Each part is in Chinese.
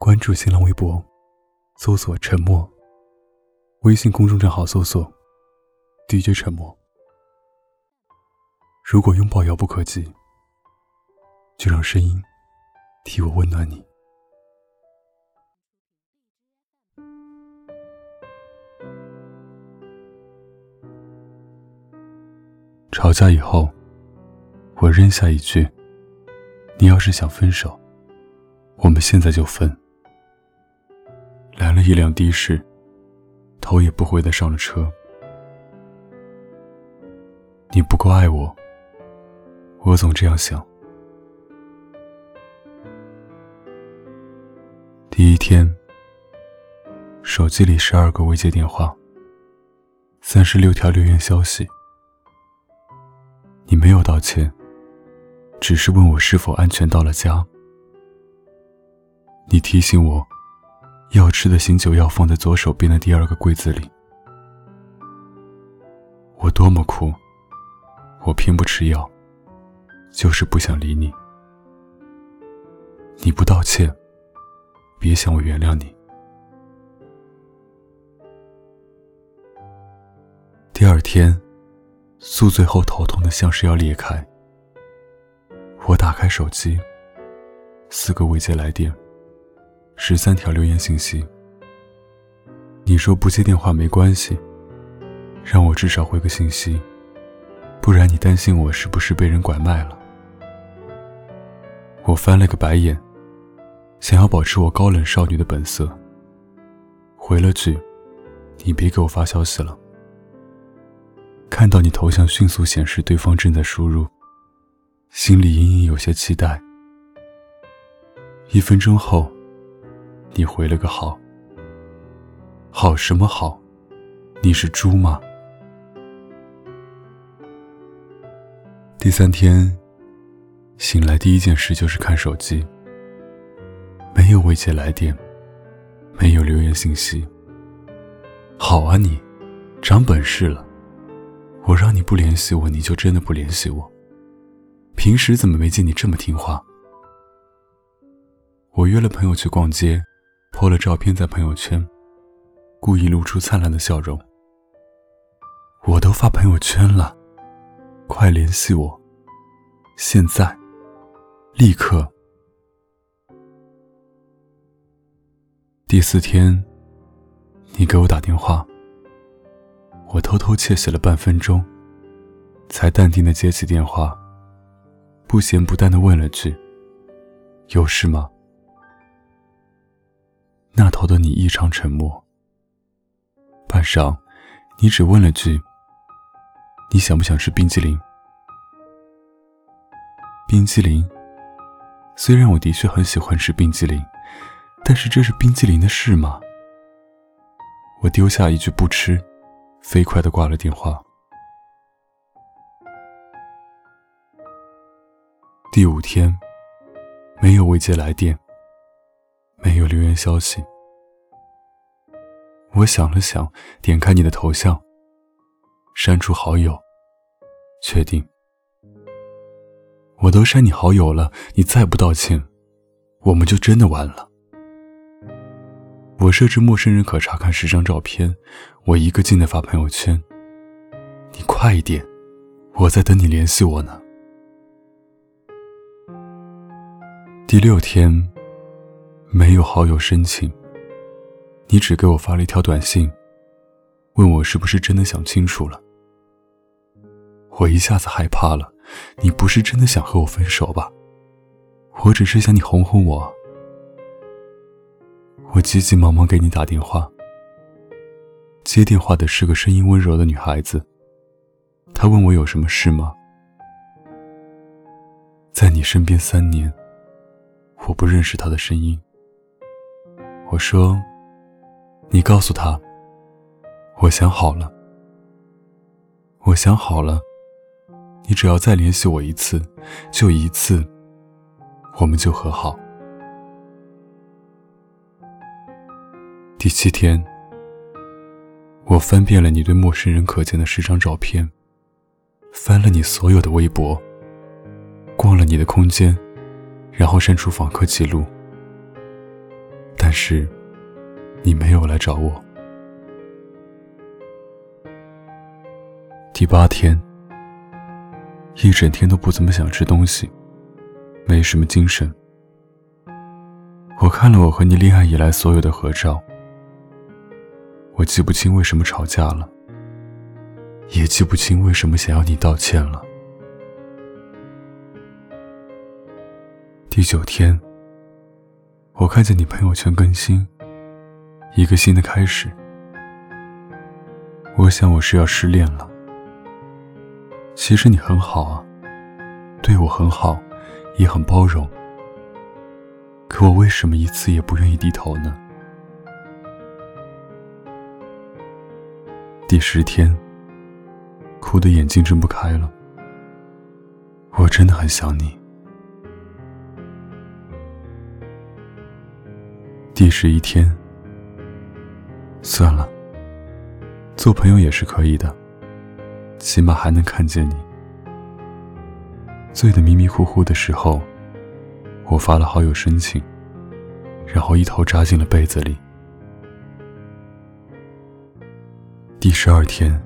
关注新浪微博，搜索“沉默”。微信公众账号搜索 “DJ 沉默”。如果拥抱遥不可及，就让声音替我温暖你。吵架以后，我扔下一句：“你要是想分手，我们现在就分。”来了一辆的士，头也不回的上了车。你不够爱我，我总这样想。第一天，手机里十二个未接电话，三十六条留言消息。你没有道歉，只是问我是否安全到了家。你提醒我，要吃的醒酒药放在左手边的第二个柜子里。我多么苦，我偏不吃药，就是不想理你。你不道歉，别想我原谅你。第二天。宿醉后头痛的像是要裂开。我打开手机，四个未接来电，十三条留言信息。你说不接电话没关系，让我至少回个信息，不然你担心我是不是被人拐卖了。我翻了个白眼，想要保持我高冷少女的本色，回了句：“你别给我发消息了。”看到你头像迅速显示对方正在输入，心里隐隐有些期待。一分钟后，你回了个好。好什么好？你是猪吗？第三天，醒来第一件事就是看手机，没有未接来电，没有留言信息。好啊，你，长本事了。我让你不联系我，你就真的不联系我。平时怎么没见你这么听话？我约了朋友去逛街，拍了照片在朋友圈，故意露出灿烂的笑容。我都发朋友圈了，快联系我！现在，立刻。第四天，你给我打电话。我偷偷窃喜了半分钟，才淡定的接起电话，不咸不淡的问了句：“有事吗？”头的你异常沉默。半晌，你只问了句：“你想不想吃冰激凌？”冰激凌。虽然我的确很喜欢吃冰激凌，但是这是冰激凌的事吗？我丢下一句不吃。飞快的挂了电话。第五天，没有未接来电，没有留言消息。我想了想，点开你的头像，删除好友，确定。我都删你好友了，你再不道歉，我们就真的完了。我设置陌生人可查看十张照片，我一个劲的发朋友圈。你快一点，我在等你联系我呢。第六天，没有好友申请，你只给我发了一条短信，问我是不是真的想清楚了。我一下子害怕了，你不是真的想和我分手吧？我只是想你哄哄我。我急急忙忙给你打电话，接电话的是个声音温柔的女孩子。她问我有什么事吗？在你身边三年，我不认识她的声音。我说：“你告诉他，我想好了。我想好了，你只要再联系我一次，就一次，我们就和好。”第七天，我翻遍了你对陌生人可见的十张照片，翻了你所有的微博，逛了你的空间，然后删除访客记录。但是你没有来找我。第八天，一整天都不怎么想吃东西，没什么精神。我看了我和你恋爱以来所有的合照，我记不清为什么吵架了，也记不清为什么想要你道歉了。第九天，我看见你朋友圈更新，一个新的开始。我想我是要失恋了。其实你很好啊，对我很好，也很包容。可我为什么一次也不愿意低头呢？第十天，哭得眼睛睁不开了。我真的很想你。第十一天，算了，做朋友也是可以的，起码还能看见你。醉得迷迷糊糊的时候。我发了好友申请，然后一头扎进了被子里。第十二天，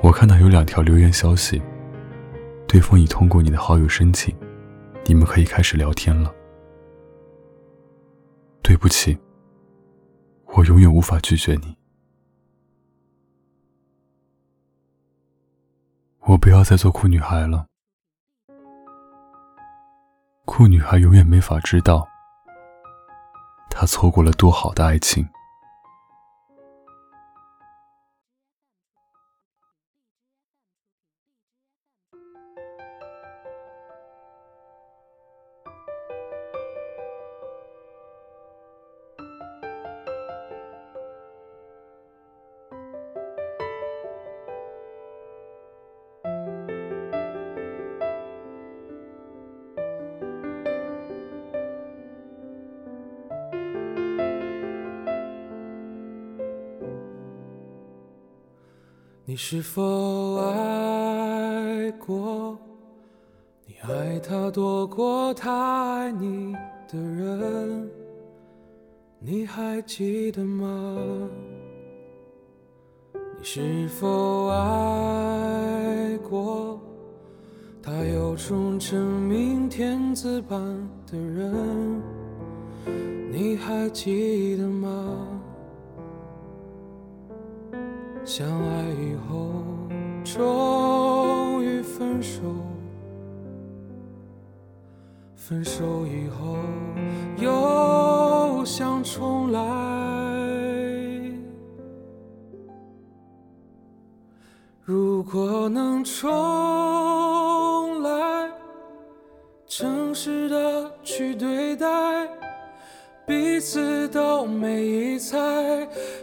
我看到有两条留言消息，对方已通过你的好友申请，你们可以开始聊天了。对不起，我永远无法拒绝你。我不要再做酷女孩了。酷女孩永远没法知道，她错过了多好的爱情。你是否爱过？你爱他多过他爱你的人，你还记得吗？你是否爱过？他有种真命天子般的人，你还记得吗？相爱以后，终于分手；分手以后，又想重来。如果能重来，诚实的去对待。彼此都没疑猜，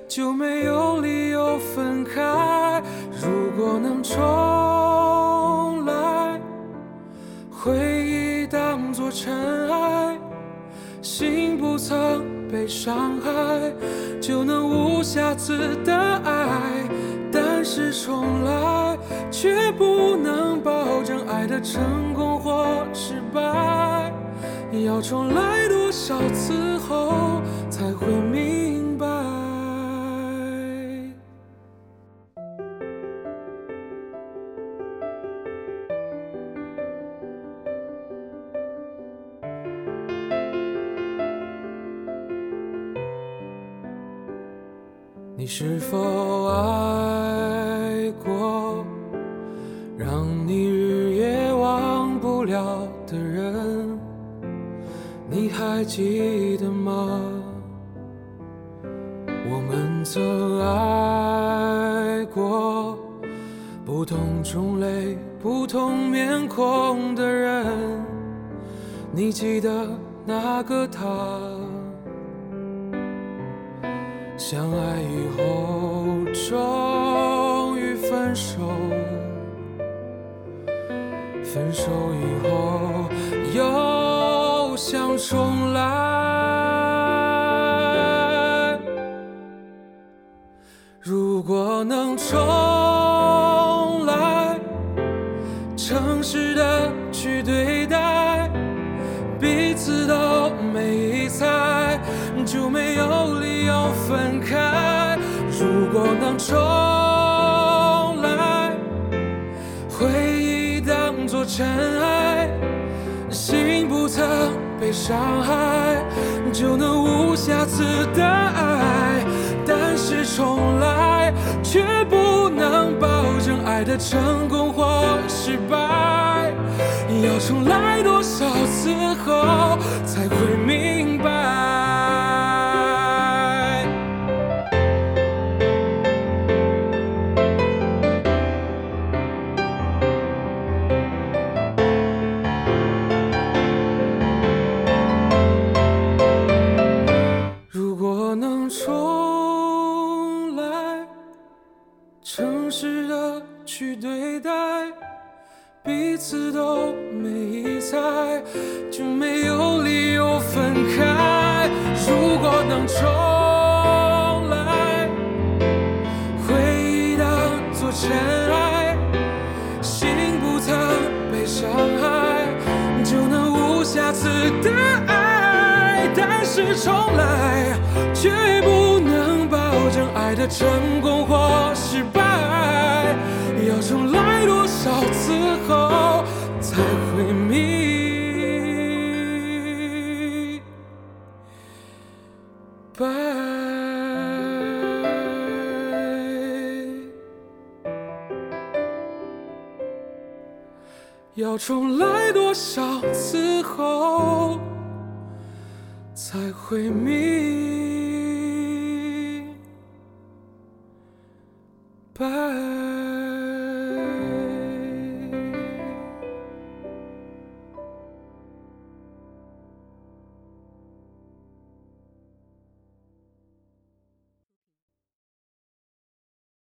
就没有理由分开。如果能重来，回忆当作尘埃，心不曾被伤害，就能无瑕疵的爱。但是重来，却不能保证爱的成功或失败。要重来的少次后才会明白？你是否爱过，还记得吗？我们曾爱过不同种类、不同面孔的人。你记得那个他？相爱以后，终于分手。分手以后，重来。如果能重来，诚实的去对待，彼此都没猜，就没有理由分开。如果能重来，回忆当作尘埃，心不曾。被伤害，就能无瑕疵的爱。但是重来，却不能保证爱的成功或失败。要重来多少次后，才会明爱的成功或失败。要重来多少次后，才会明白？要重来多少次后？才会明